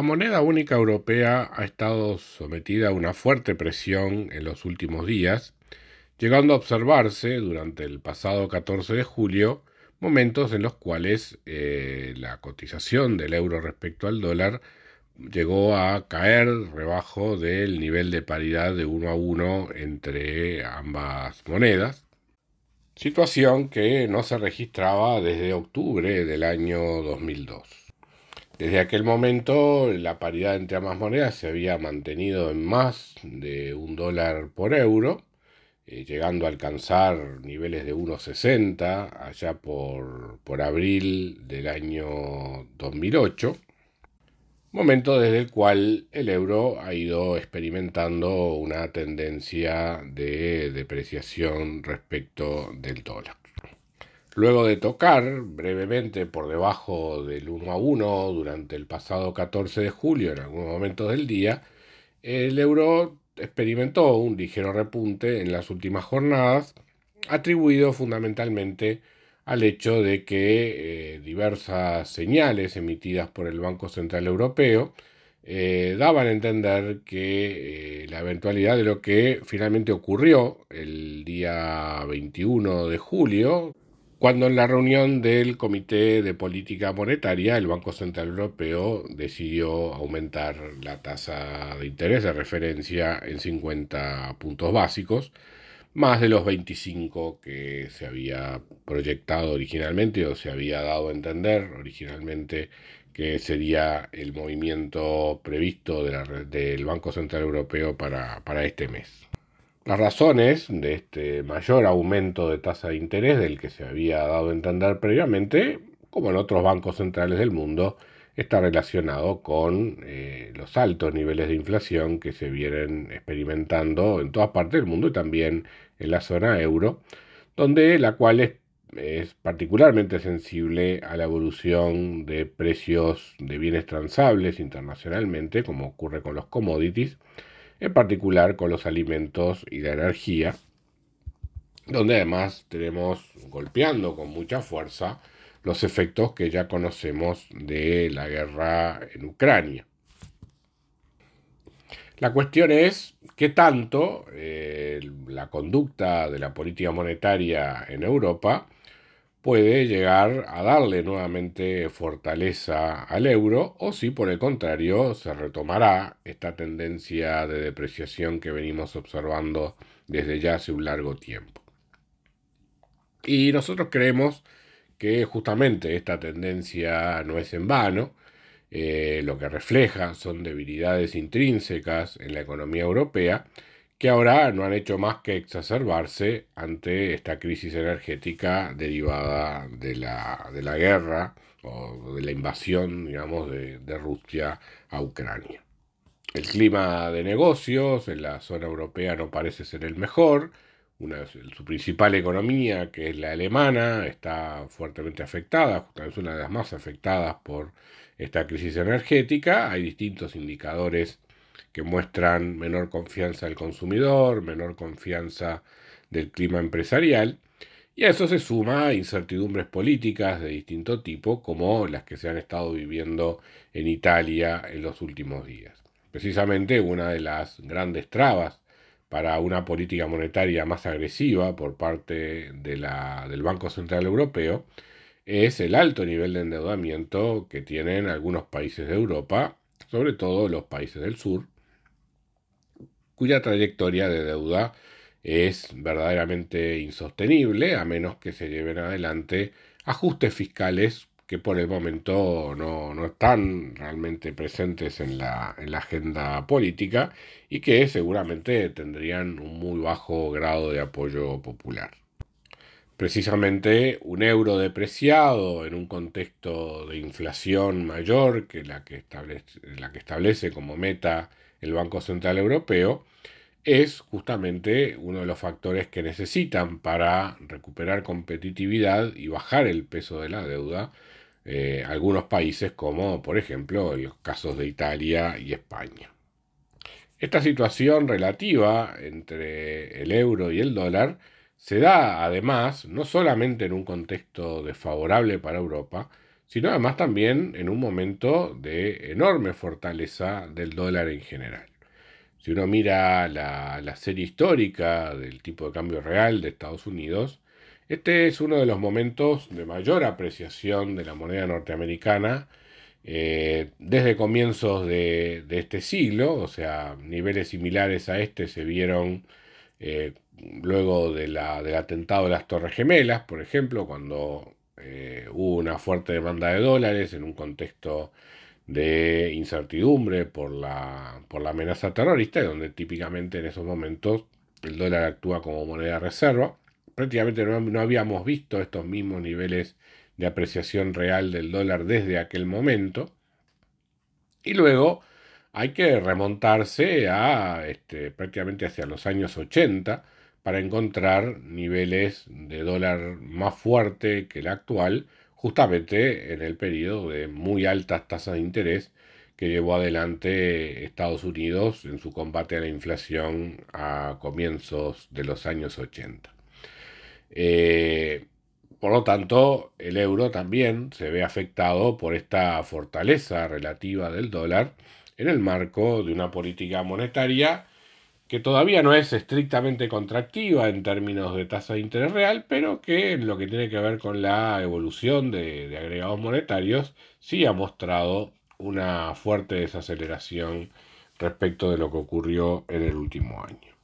La moneda única europea ha estado sometida a una fuerte presión en los últimos días, llegando a observarse durante el pasado 14 de julio momentos en los cuales eh, la cotización del euro respecto al dólar llegó a caer rebajo del nivel de paridad de 1 a 1 entre ambas monedas, situación que no se registraba desde octubre del año 2002. Desde aquel momento la paridad entre ambas monedas se había mantenido en más de un dólar por euro, eh, llegando a alcanzar niveles de 1,60 allá por, por abril del año 2008, momento desde el cual el euro ha ido experimentando una tendencia de depreciación respecto del dólar. Luego de tocar brevemente por debajo del 1 a 1 durante el pasado 14 de julio en algunos momentos del día, el euro experimentó un ligero repunte en las últimas jornadas, atribuido fundamentalmente al hecho de que eh, diversas señales emitidas por el Banco Central Europeo eh, daban a entender que eh, la eventualidad de lo que finalmente ocurrió el día 21 de julio, cuando en la reunión del Comité de Política Monetaria el Banco Central Europeo decidió aumentar la tasa de interés de referencia en 50 puntos básicos, más de los 25 que se había proyectado originalmente o se había dado a entender originalmente que sería el movimiento previsto del Banco Central Europeo para, para este mes. Las razones de este mayor aumento de tasa de interés del que se había dado a entender previamente, como en otros bancos centrales del mundo, está relacionado con eh, los altos niveles de inflación que se vienen experimentando en todas partes del mundo y también en la zona euro, donde la cual es, es particularmente sensible a la evolución de precios de bienes transables internacionalmente, como ocurre con los commodities, en particular con los alimentos y la energía, donde además tenemos golpeando con mucha fuerza los efectos que ya conocemos de la guerra en Ucrania. La cuestión es qué tanto eh, la conducta de la política monetaria en Europa puede llegar a darle nuevamente fortaleza al euro o si por el contrario se retomará esta tendencia de depreciación que venimos observando desde ya hace un largo tiempo. Y nosotros creemos que justamente esta tendencia no es en vano, eh, lo que refleja son debilidades intrínsecas en la economía europea que ahora no han hecho más que exacerbarse ante esta crisis energética derivada de la, de la guerra o de la invasión, digamos, de, Rusia a Ucrania. El clima de negocios en la zona europea no parece ser el mejor. Su principal economía, que es la alemana, está fuertemente afectada, es una de las más afectadas por esta crisis energética. Hay distintos indicadores que muestran menor confianza del consumidor, menor confianza del clima empresarial, y a eso se suma incertidumbres políticas de distinto tipo, como las que se han estado viviendo en Italia en los últimos días. Precisamente una de las grandes trabas para una política monetaria más agresiva por parte de la, del Banco Central Europeo es el alto nivel de endeudamiento que tienen algunos países de Europa, sobre todo los países del sur, cuya trayectoria de deuda es verdaderamente insostenible a menos que se lleven adelante ajustes fiscales que por el momento no, están realmente presentes en la, en la, agenda política y que seguramente tendrían un muy bajo grado de apoyo popular. Precisamente un euro depreciado en un contexto de inflación mayor que la que establece, como meta el Banco Central Europeo, es justamente uno de los factores que necesitan para recuperar competitividad y bajar el peso de la deuda eh, algunos países como por ejemplo los casos de Italia y España. Esta situación relativa entre el euro y el dólar se da además no solamente en un contexto desfavorable para Europa, sino además también en un momento de enorme fortaleza del dólar en general. Si uno mira la, serie histórica del tipo de cambio real de Estados Unidos, este es uno de los momentos de mayor apreciación de la moneda norteamericana eh, desde comienzos de, este siglo, o sea, niveles similares a este se vieron eh, luego del atentado de las Torres Gemelas, por ejemplo, cuando eh, hubo una fuerte demanda de dólares en un contexto de incertidumbre por la, por la amenaza terrorista, donde típicamente en esos momentos el dólar actúa como moneda de reserva. Prácticamente no, habíamos visto estos mismos niveles de apreciación real del dólar desde aquel momento. Y luego hay que remontarse a este, prácticamente hacia los años 80 para encontrar niveles de dólar más fuerte que el actual, justamente en el periodo de muy altas tasas de interés que llevó adelante Estados Unidos en su combate a la inflación a comienzos de los años 80. Eh, por lo tanto, el euro también se ve afectado por esta fortaleza relativa del dólar en el marco de una política monetaria que todavía no es estrictamente contractiva en términos de tasa de interés real, pero que en lo que tiene que ver con la evolución de, agregados monetarios sí ha mostrado una fuerte desaceleración respecto de lo que ocurrió en el último año.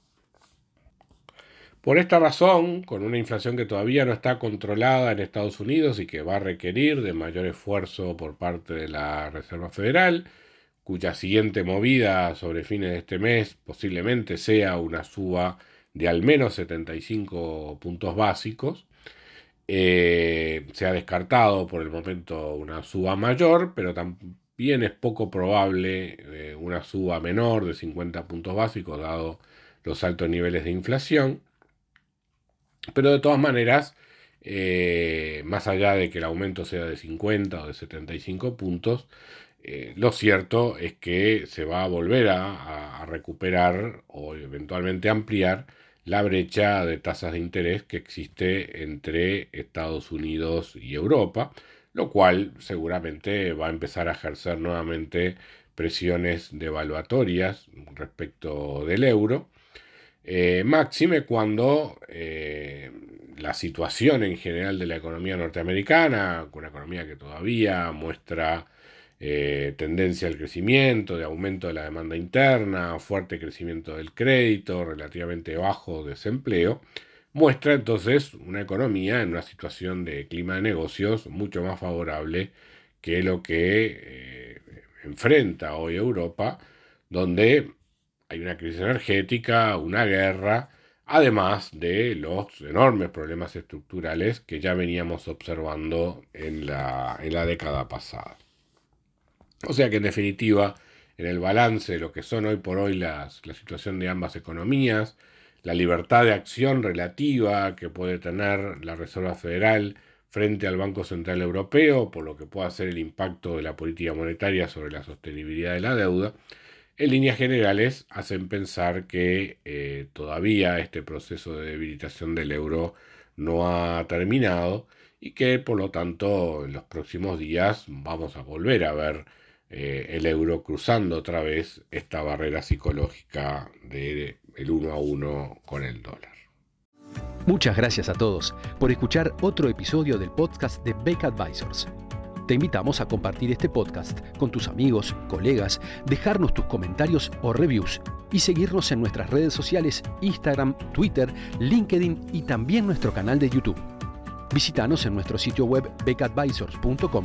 Por esta razón, con una inflación que todavía no está controlada en Estados Unidos y que va a requerir de mayor esfuerzo por parte de la Reserva Federal, cuya siguiente movida sobre fines de este mes posiblemente sea una suba de al menos 75 puntos básicos. Eh, se ha descartado por el momento una suba mayor, pero también es poco probable eh, una suba menor de 50 puntos básicos, dado los altos niveles de inflación. Pero de todas maneras, eh, más allá de que el aumento sea de 50 o de 75 puntos, eh, lo cierto es que se va a volver a, recuperar o eventualmente ampliar la brecha de tasas de interés que existe entre Estados Unidos y Europa, lo cual seguramente va a empezar a ejercer nuevamente presiones devaluatorias respecto del euro, eh, máxime cuando eh, la situación en general de la economía norteamericana, una economía que todavía muestra eh, tendencia al crecimiento, de aumento de la demanda interna, fuerte crecimiento del crédito, relativamente bajo desempleo, muestra entonces una economía en una situación de clima de negocios mucho más favorable que lo que eh, enfrenta hoy Europa, donde hay una crisis energética, una guerra, además de los enormes problemas estructurales que ya veníamos observando en la, en la década pasada. O sea que en definitiva, en el balance de lo que son hoy por hoy las, la situación de ambas economías, la libertad de acción relativa que puede tener la Reserva Federal frente al Banco Central Europeo, por lo que pueda ser el impacto de la política monetaria sobre la sostenibilidad de la deuda, en líneas generales hacen pensar que eh, todavía este proceso de debilitación del euro no ha terminado y que por lo tanto en los próximos días vamos a volver a ver eh, el euro cruzando otra vez esta barrera psicológica de el uno a uno con el dólar. Muchas gracias a todos por escuchar otro episodio del podcast de Beck Advisors. Te invitamos a compartir este podcast con tus amigos, colegas, dejarnos tus comentarios o reviews y seguirnos en nuestras redes sociales Instagram, Twitter, LinkedIn y también nuestro canal de YouTube. Visítanos en nuestro sitio web beckadvisors.com